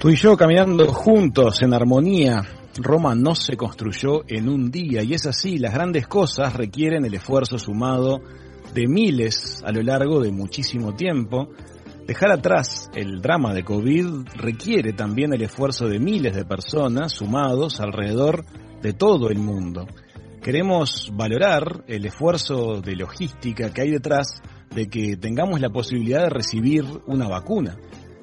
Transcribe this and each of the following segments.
Tú y yo caminando juntos en armonía. Roma no se construyó en un día y es así, las grandes cosas requieren el esfuerzo sumado de miles a lo largo de muchísimo tiempo. Dejar atrás el drama de COVID requiere también el esfuerzo de miles de personas sumados alrededor de todo el mundo. Queremos valorar el esfuerzo de logística que hay detrás de que tengamos la posibilidad de recibir una vacuna.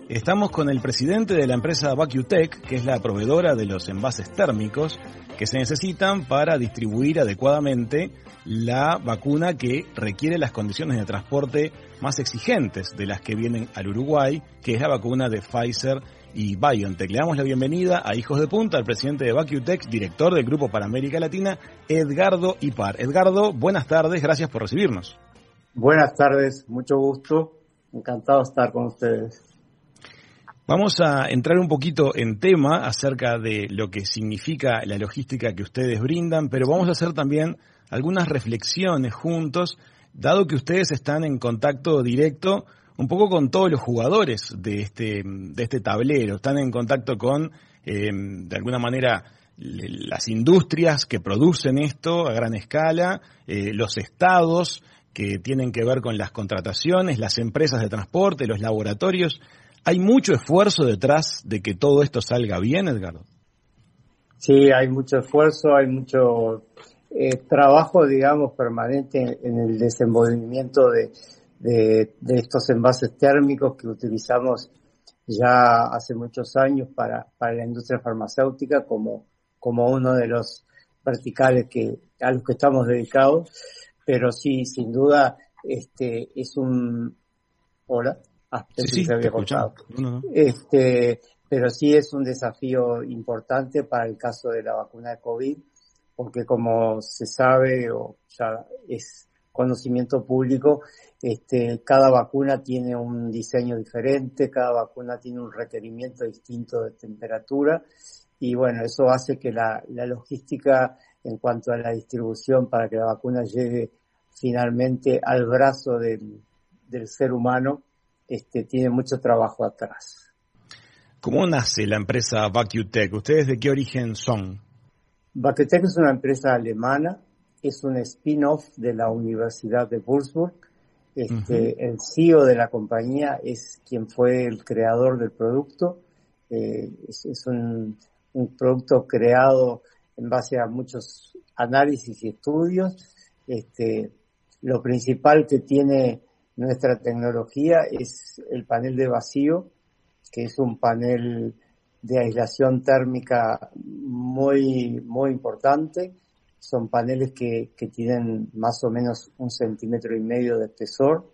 Estamos con el presidente de la empresa VacuTech, que es la proveedora de los envases térmicos que se necesitan para distribuir adecuadamente la vacuna que requiere las condiciones de transporte más exigentes de las que vienen al Uruguay, que es la vacuna de Pfizer y BioNTech. Le damos la bienvenida a Hijos de Punta, al presidente de VacuTech, director del Grupo para América Latina, Edgardo Ipar. Edgardo, buenas tardes, gracias por recibirnos. Buenas tardes, mucho gusto, encantado de estar con ustedes. Vamos a entrar un poquito en tema acerca de lo que significa la logística que ustedes brindan, pero vamos a hacer también algunas reflexiones juntos, dado que ustedes están en contacto directo un poco con todos los jugadores de este, de este tablero, están en contacto con, eh, de alguna manera, las industrias que producen esto a gran escala, eh, los estados que tienen que ver con las contrataciones, las empresas de transporte, los laboratorios. ¿Hay mucho esfuerzo detrás de que todo esto salga bien, Edgardo? Sí, hay mucho esfuerzo, hay mucho eh, trabajo, digamos, permanente en el desenvolvimiento de, estos envases térmicos que utilizamos ya hace muchos años para, la industria farmacéutica como, como uno de los verticales que, a los que estamos dedicados. Pero sí, sin duda, este es un... Hola. Ah, sí, se había cortado. Este, pero sí es un desafío importante para el caso de la vacuna de COVID, porque como se sabe o ya es conocimiento público, este, cada vacuna tiene un diseño diferente, cada vacuna tiene un requerimiento distinto de temperatura y bueno, eso hace que la, la logística en cuanto a la distribución para que la vacuna llegue finalmente al brazo del, del ser humano este, tiene mucho trabajo atrás. ¿Cómo nace la empresa VacuTech? ¿Ustedes de qué origen son? VacuTech es una empresa alemana, es un spin-off de la Universidad de Würzburg. Este, El CEO de la compañía es quien fue el creador del producto. Eh, es, un, un, producto creado en base a muchos análisis y estudios. Este, lo principal que tiene nuestra tecnología es el panel de vacío, que es un panel de aislación térmica muy, muy importante. Son paneles que, que tienen más o menos un centímetro y medio de espesor,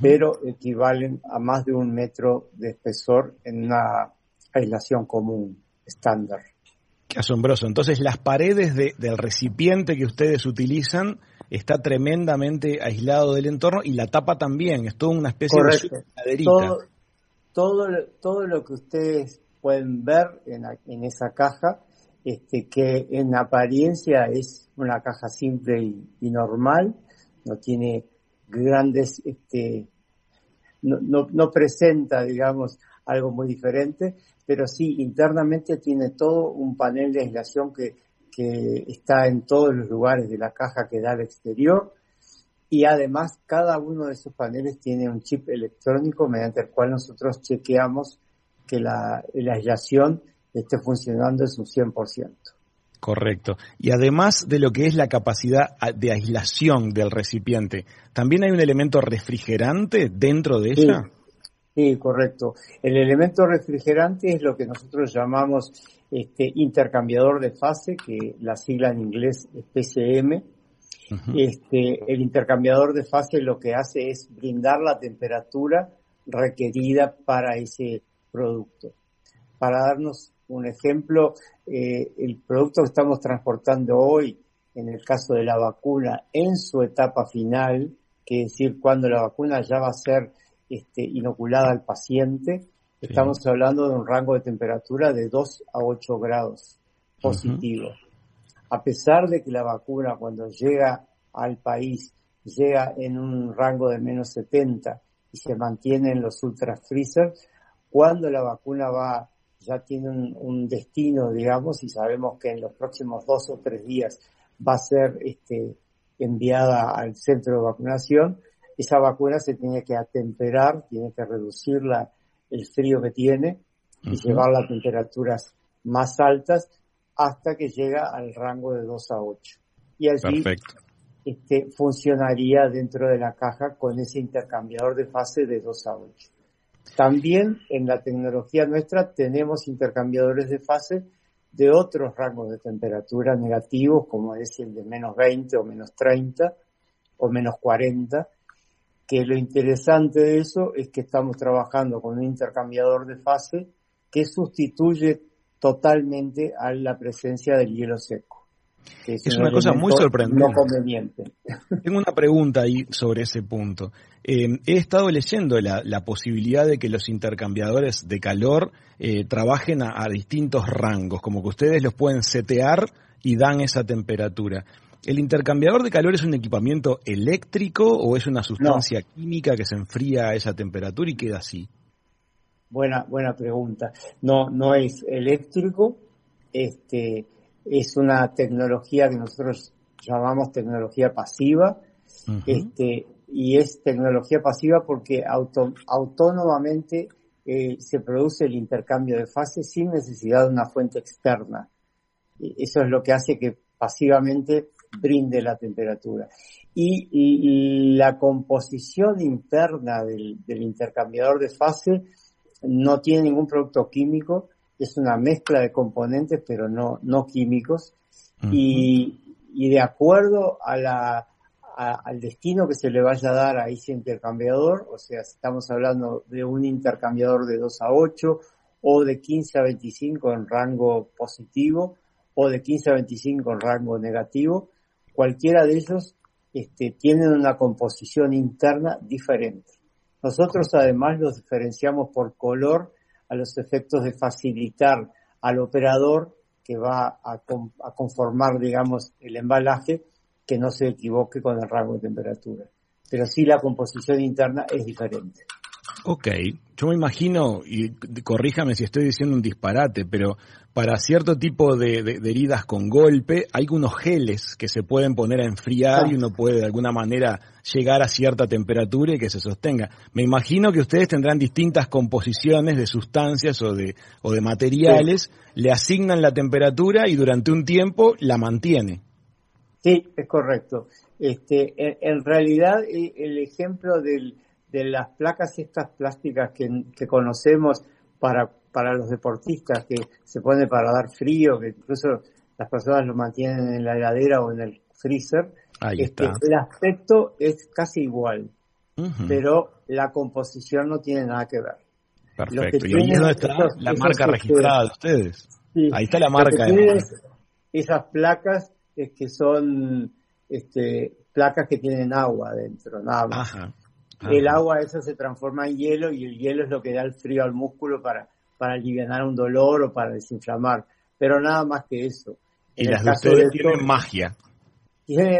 pero equivalen a más de un metro de espesor en una aislación común, estándar. Qué asombroso. Entonces, las paredes del recipiente que ustedes utilizan está tremendamente aislado del entorno y la tapa también, es toda una especie de maderita. Todo, todo, todo, lo que ustedes pueden ver en, en, esa caja, este, que en apariencia es una caja simple y, normal, no tiene grandes, este, no, no, no presenta, digamos, algo muy diferente, pero sí internamente tiene todo un panel de aislación que que está en todos los lugares de la caja que da al exterior. Y además cada uno de esos paneles tiene un chip electrónico mediante el cual nosotros chequeamos que la, la aislación esté funcionando en su 100%. Correcto. Y además de lo que es la capacidad de aislación del recipiente, ¿también hay un elemento refrigerante dentro de ella? Sí, correcto. El elemento refrigerante es lo que nosotros llamamos este intercambiador de fase, que la sigla en inglés es PCM. Este, el intercambiador de fase lo que hace es brindar la temperatura requerida para ese producto. Para darnos un ejemplo, eh, el producto que estamos transportando hoy, en el caso de la vacuna, en su etapa final, que es decir, cuando la vacuna ya va a ser este, inoculada al paciente, Estamos hablando de un rango de temperatura de 2 a 8 grados positivo. a pesar de que la vacuna cuando llega al país llega en un rango de menos 70 y se mantiene en los ultra freezers, cuando la vacuna va ya tiene un, destino, digamos, y sabemos que en los próximos dos o tres días va a ser este, enviada al centro de vacunación, esa vacuna se tiene que atemperar, tiene que reducir la, el frío que tiene y llevarla a temperaturas más altas hasta que llega al rango de 2 a 8. Y allí Este, funcionaría dentro de la caja con ese intercambiador de fase de 2 a 8. También en la tecnología nuestra tenemos intercambiadores de fase de otros rangos de temperatura negativos, como es el de menos 20 o menos 30 o menos 40, que lo interesante de eso es que estamos trabajando con un intercambiador de fase que sustituye totalmente a la presencia del hielo seco. Es, una cosa muy sorprendente. Tengo una pregunta ahí sobre ese punto. Eh, he estado leyendo la, posibilidad de que los intercambiadores de calor eh, trabajen a, distintos rangos, como que ustedes los pueden setear y dan esa temperatura. ¿El intercambiador de calor es un equipamiento eléctrico o es una sustancia química que se enfría a esa temperatura y queda así? Buena, buena pregunta. No, no es eléctrico. Este, es una tecnología que nosotros llamamos tecnología pasiva, este, y es tecnología pasiva porque autónomamente eh, se produce el intercambio de fases sin necesidad de una fuente externa. Eso es lo que hace que pasivamente brinde la temperatura. Y, la composición interna del, del intercambiador de fase no tiene ningún producto químico, es una mezcla de componentes, pero no, no químicos, y, y, de acuerdo a la, al destino que se le vaya a dar a ese intercambiador, o sea, estamos hablando de un intercambiador de 2 a 8 o de 15 a 25 en rango positivo o de 15 a 25 en rango negativo, cualquiera de ellos este, tienen una composición interna diferente. Nosotros además los diferenciamos por color a los efectos de facilitar al operador que va a, conformar, digamos, el embalaje, que no se equivoque con el rango de temperatura. Pero sí la composición interna es diferente. Ok, yo me imagino, y corríjame si estoy diciendo un disparate, pero para cierto tipo de, heridas con golpe hay unos geles que se pueden poner a enfriar y uno puede de alguna manera llegar a cierta temperatura y que se sostenga. Me imagino que ustedes tendrán distintas composiciones de sustancias o de, o de materiales, le asignan la temperatura y durante un tiempo la mantiene. Sí, es correcto. Este, en realidad e, el ejemplo del de las placas estas plásticas que, conocemos para, para los deportistas, que se pone para dar frío, que incluso las personas lo mantienen en la heladera o en el freezer, este, el aspecto es casi igual, pero la composición no tiene nada que ver. Perfecto. ¿Y ahí está la marca registrada de ustedes? ahí está la marca. De esas placas es que son este, placas que tienen agua dentro, nada más. Ajá el agua esa se transforma en hielo y el hielo es lo que da el frío al músculo para, para aliviar un dolor o para desinflamar, pero nada más que eso. Y las de tienen magia.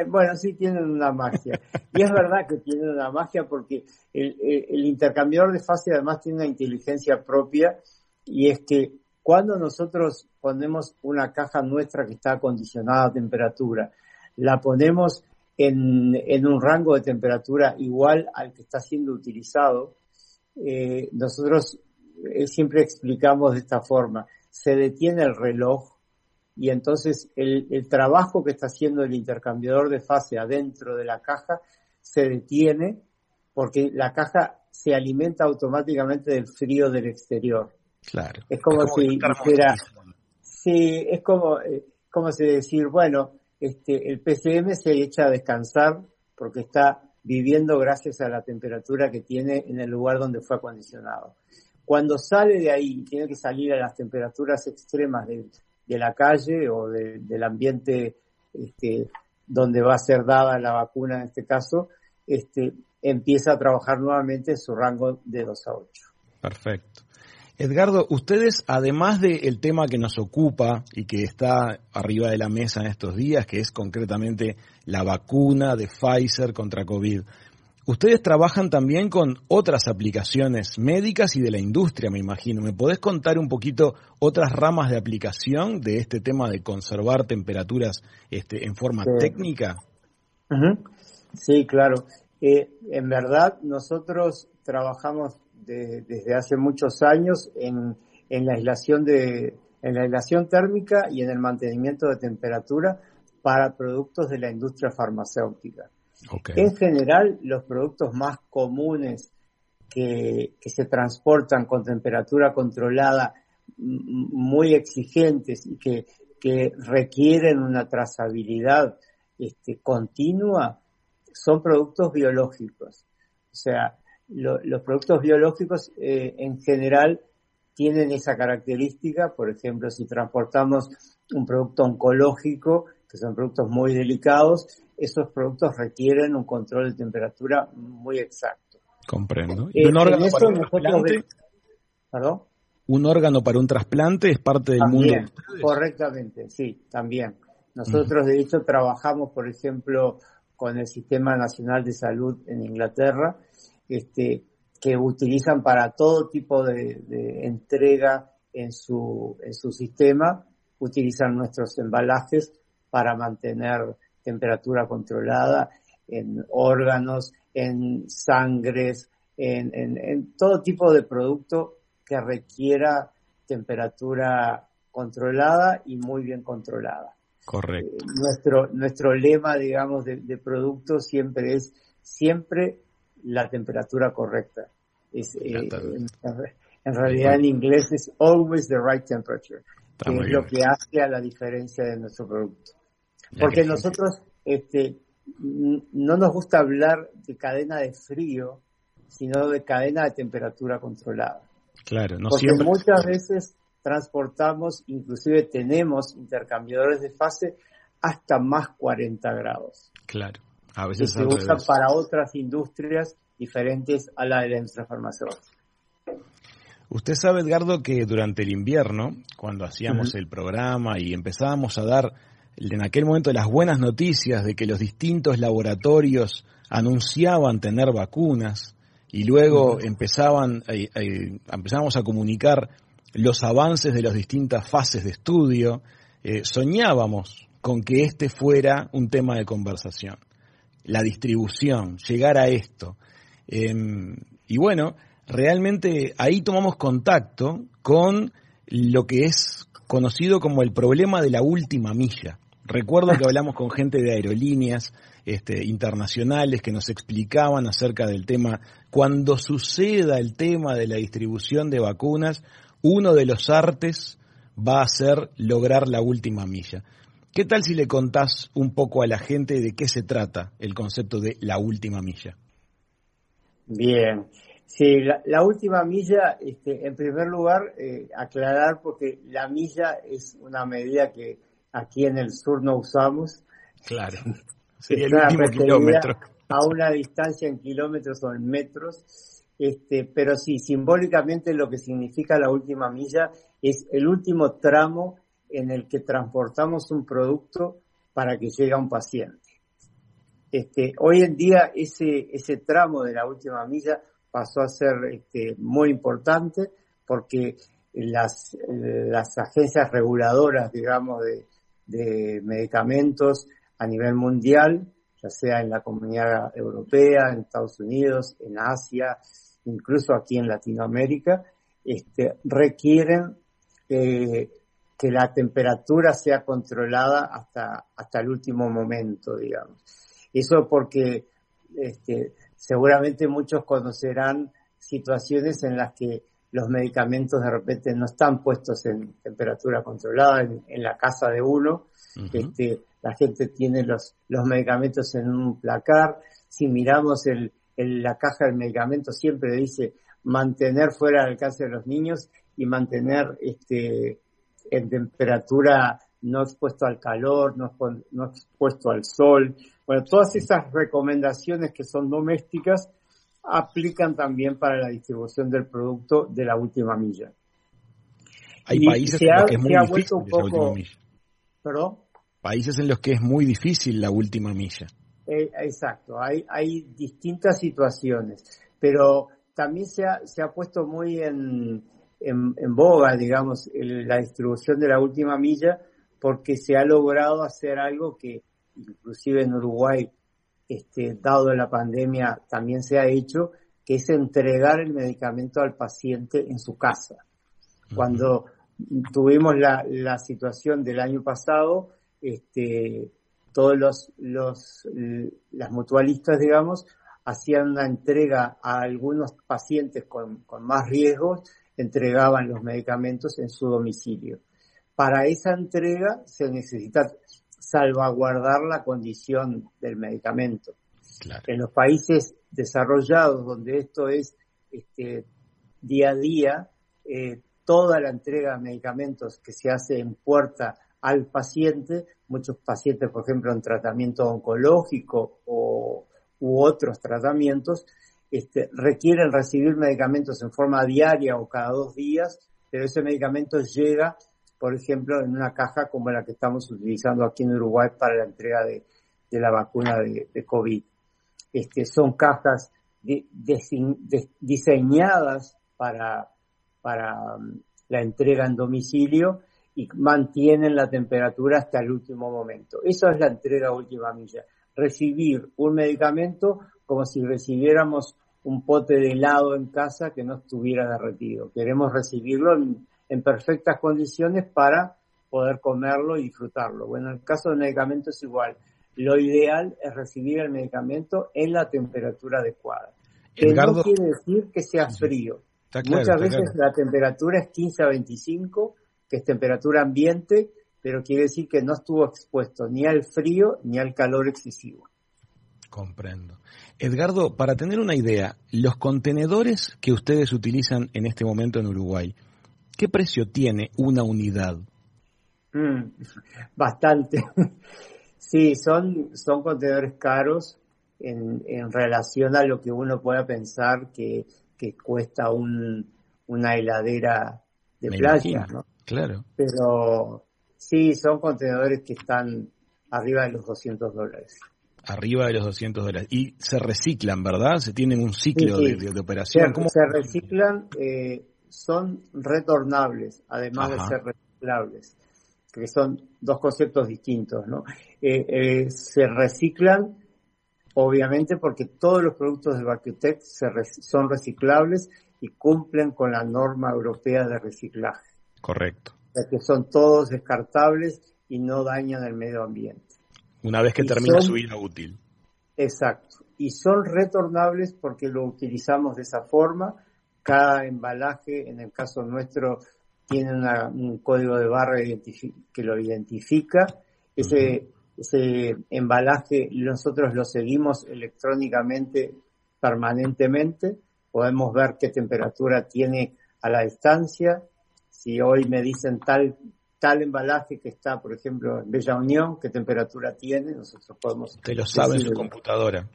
bueno, sí tienen una magia. y es verdad que tienen una magia porque el, el, intercambiador de fase además tiene una inteligencia propia y es que cuando nosotros ponemos una caja nuestra que está acondicionada a temperatura, la ponemos en, un rango de temperatura igual al que está siendo utilizado, eh, nosotros eh, siempre explicamos de esta forma, se detiene el reloj y entonces el, el, trabajo que está haciendo el intercambiador de fase adentro de la caja se detiene porque la caja se alimenta automáticamente del frío del exterior. Claro. Es como, si dijera, sí, es como, eh, como si decir, bueno, este, el PCM se echa a descansar porque está viviendo gracias a la temperatura que tiene en el lugar donde fue acondicionado. Cuando sale de ahí y tiene que salir a las temperaturas extremas de, la calle o del ambiente este, donde va a ser dada la vacuna en este caso, este, empieza a trabajar nuevamente en su rango de 2 a 8. Perfecto. Edgardo, ustedes, además del tema que nos ocupa y que está arriba de la mesa en estos días, que es concretamente la vacuna de Pfizer contra COVID, ustedes trabajan también con otras aplicaciones médicas y de la industria, me imagino. ¿Me podés contar un poquito otras ramas de aplicación de este tema de conservar temperaturas este, en forma técnica? Sí, claro. Eh, en verdad, nosotros trabajamos desde hace muchos años en, en, la aislación de, en la aislación térmica y en el mantenimiento de temperatura para productos de la industria farmacéutica. En general, los productos más comunes que, que, se transportan con temperatura controlada muy exigentes y que, que requieren una trazabilidad este, continua son productos biológicos. O sea, los productos biológicos eh, en general tienen esa característica, por ejemplo, si transportamos un producto oncológico, que son productos muy delicados, esos productos requieren un control de temperatura muy exacto. Comprendo. ¿Y un órgano para un trasplante? ¿Perdón? ¿Un órgano para un trasplante es parte del mundo? Correctamente, sí, también. Nosotros, de hecho, trabajamos, por ejemplo, con el Sistema Nacional de Salud en Inglaterra, este, que utilizan para todo tipo de, entrega en su, en su sistema, utilizan nuestros embalajes para mantener temperatura controlada en órganos, en sangres, en, en, todo tipo de producto que requiera temperatura controlada y muy bien controlada. Correcto. Eh, nuestro, nuestro lema, digamos, de, de producto siempre es siempre la temperatura correcta. Es, eh, en, realidad en inglés es always the right temperature, que es lo que hace a la diferencia de nuestro producto. Porque nosotros este, no nos gusta hablar de cadena de frío, sino de cadena de temperatura controlada. Claro, no Porque muchas veces transportamos, inclusive tenemos intercambiadores de fase hasta más 40 grados. Claro. A veces se usan para otras industrias diferentes a la de la industria farmacéutica. Usted sabe, Edgardo, que durante el invierno, cuando hacíamos el programa y empezábamos a dar en aquel momento las buenas noticias de que los distintos laboratorios anunciaban tener vacunas y luego empezaban, eh, eh, empezábamos a comunicar los avances de las distintas fases de estudio, eh, soñábamos con que este fuera un tema de conversación la distribución, llegar a esto. Em, y bueno, realmente ahí tomamos contacto con lo que es conocido como el problema de la última milla. Recuerdo que hablamos con gente de aerolíneas este, internacionales que nos explicaban acerca del tema, cuando suceda el tema de la distribución de vacunas, uno de los artes va a ser lograr la última milla. ¿Qué tal si le contás un poco a la gente de qué se trata el concepto de la última milla? Bien, sí, la, última milla, este, en primer lugar, eh, aclarar porque la milla es una medida que aquí en el sur no usamos. Claro, sería el último kilómetro. A una distancia en kilómetros o en metros. Este, pero sí, simbólicamente lo que significa la última milla es el último tramo en el que transportamos un producto para que llegue a un paciente. Este, hoy en día ese, ese tramo de la última milla pasó a ser este, muy importante porque las, las agencias reguladoras, digamos, de, de medicamentos a nivel mundial, ya sea en la comunidad europea, en Estados Unidos, en Asia, incluso aquí en Latinoamérica, este, requieren eh, que la temperatura sea controlada hasta, hasta el último momento, digamos. Eso porque este, seguramente muchos conocerán situaciones en las que los medicamentos de repente no están puestos en temperatura controlada en, la casa de uno. este, la gente tiene los, los medicamentos en un placar. Si miramos el, la caja del medicamento siempre dice mantener fuera del alcance de los niños y mantener este, en temperatura no expuesto al calor, no, no expuesto al sol. Bueno, todas esas recomendaciones que son domésticas aplican también para la distribución del producto de la última milla. Hay países en los que es muy difícil la última milla. ¿Perdón? Países en los que es muy difícil la última milla. Eh, exacto, hay, hay distintas situaciones, pero también se ha, se ha puesto muy en, en, boga, digamos, la distribución de la última milla, porque se ha logrado hacer algo que inclusive en Uruguay, este, dado la pandemia, también se ha hecho, que es entregar el medicamento al paciente en su casa. Cuando tuvimos la, la situación del año pasado, este, todos los, los, las mutualistas, digamos, hacían una entrega a algunos pacientes con, con más riesgos, entregaban los medicamentos en su domicilio. Para esa entrega se necesita salvaguardar la condición del medicamento. En los países desarrollados, donde esto es este, día a día, eh, toda la entrega de medicamentos que se hace en puerta al paciente, muchos pacientes, por ejemplo, en tratamiento oncológico o, u otros tratamientos, este, requieren recibir medicamentos en forma diaria o cada dos días, pero ese medicamento llega, por ejemplo, en una caja como la que estamos utilizando aquí en Uruguay para la entrega de, la vacuna de, COVID. Este, son cajas diseñadas para, para um, la entrega en domicilio y mantienen la temperatura hasta el último momento. Eso es la entrega última milla. Recibir un medicamento como si recibiéramos un pote de helado en casa que no estuviera derretido. Queremos recibirlo en, perfectas condiciones para poder comerlo y disfrutarlo. Bueno, en el caso del medicamento es igual. Lo ideal es recibir el medicamento en la temperatura adecuada. Que no quiere decir que sea frío. Muchas veces la temperatura es 15 a 25 que es temperatura ambiente, pero quiere decir que no estuvo expuesto ni al frío ni al calor excesivo. Comprendo. Edgardo, para tener una idea, los contenedores que ustedes utilizan en este momento en Uruguay, ¿qué precio tiene una unidad? Mm, bastante. sí, son, son contenedores caros en, en, relación a lo que uno pueda pensar que, que cuesta un, una heladera de playa, ¿no? Claro. Pero sí, son contenedores que están arriba de los 200 dólares. Arriba de los 200 dólares. Y se reciclan, ¿verdad? Se tienen un ciclo De, operación. Se, se reciclan, eh, son retornables, además de ser reciclables, que son dos conceptos distintos, ¿no? Eh, eh, se reciclan, obviamente, porque todos los productos de Vacuutec son reciclables y cumplen con la norma europea de reciclaje. Correcto. que son todos descartables y no dañan el medio ambiente. Una vez que termina su vida útil. Exacto. Y son retornables porque lo utilizamos de esa forma. Cada embalaje, en el caso nuestro, tiene un código de barra que lo identifica. Ese, ese embalaje nosotros lo seguimos electrónicamente permanentemente. Podemos ver qué temperatura tiene a la distancia, si hoy me dicen tal tal embalaje que está, por ejemplo, en Bella Unión, qué temperatura tiene, nosotros podemos... Te lo sabe en su computadora.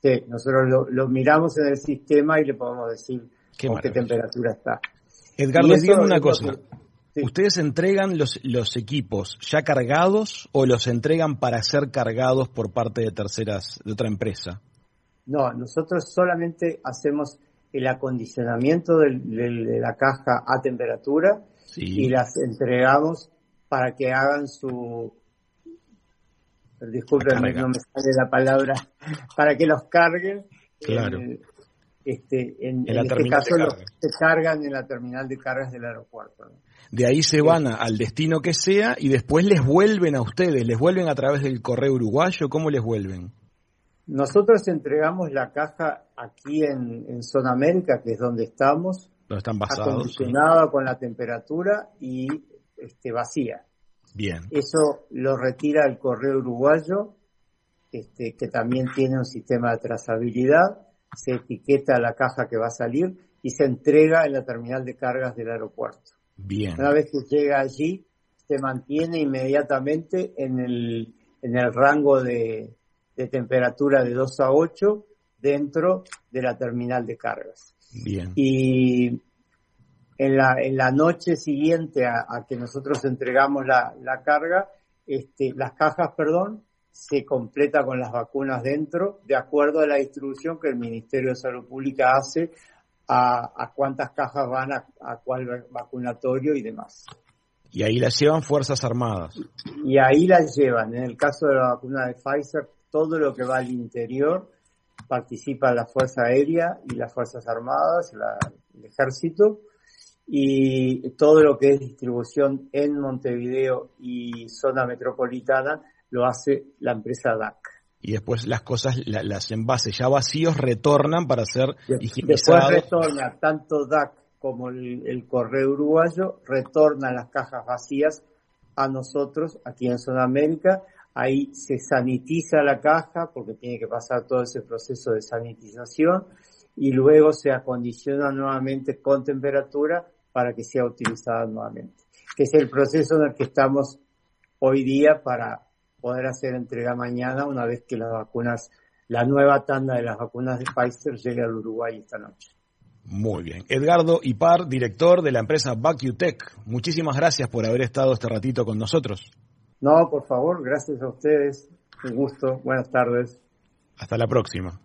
Sí, nosotros lo, miramos en el sistema y le podemos decir qué, qué temperatura está. Edgar, les digo una cosa. ¿Ustedes entregan los, los equipos ya cargados o los entregan para ser cargados por parte de terceras, de otra empresa? No, nosotros solamente hacemos el acondicionamiento de la caja a temperatura y las entregamos para que hagan su disculpen no me sale la palabra para que los carguen claro. este, en, este caso los, se cargan en la terminal de cargas del aeropuerto de ahí se van al destino que sea y después les vuelven a ustedes les vuelven a través del correo uruguayo cómo les vuelven nosotros entregamos la caja aquí en, en Zona América, que es donde estamos. Están basados. Acondicionada con la temperatura y este, vacía. Bien. Eso lo retira el correo uruguayo, este, que también tiene un sistema de trazabilidad. Se etiqueta la caja que va a salir y se entrega en la terminal de cargas del aeropuerto. Bien. Una vez que llega allí, se mantiene inmediatamente en el, en el rango de, de temperatura de 2 a 8 dentro de la terminal de cargas. Bien. Y en la, en la noche siguiente a, que nosotros entregamos la, la carga, este, las cajas, perdón, se completa con las vacunas dentro, de acuerdo a la distribución que el Ministerio de Salud Pública hace a, a cuántas cajas van a, a cuál vacunatorio y demás. Y ahí las llevan Fuerzas Armadas. Y ahí las llevan. En el caso de la vacuna de Pfizer, todo lo que va al interior participa la Fuerza Aérea y las Fuerzas Armadas, el Ejército, y todo lo que es distribución en Montevideo y zona metropolitana lo hace la empresa DAC. Y después las cosas, las envases ya vacíos retornan para ser higienizados. Después retorna tanto DAC como el, correo uruguayo, retorna las cajas vacías a nosotros aquí en Sudamérica. Ahí se sanitiza la caja porque tiene que pasar todo ese proceso de sanitización y luego se acondiciona nuevamente con temperatura para que sea utilizada nuevamente. Que es el proceso en el que estamos hoy día para poder hacer entrega mañana una vez que las vacunas, la nueva tanda de las vacunas de Pfizer llegue al Uruguay esta noche. Muy bien. Edgardo Ipar, director de la empresa VacuTech. Muchísimas gracias por haber estado este ratito con nosotros. No, por favor, gracias a ustedes. Un gusto. Buenas tardes. Hasta la próxima.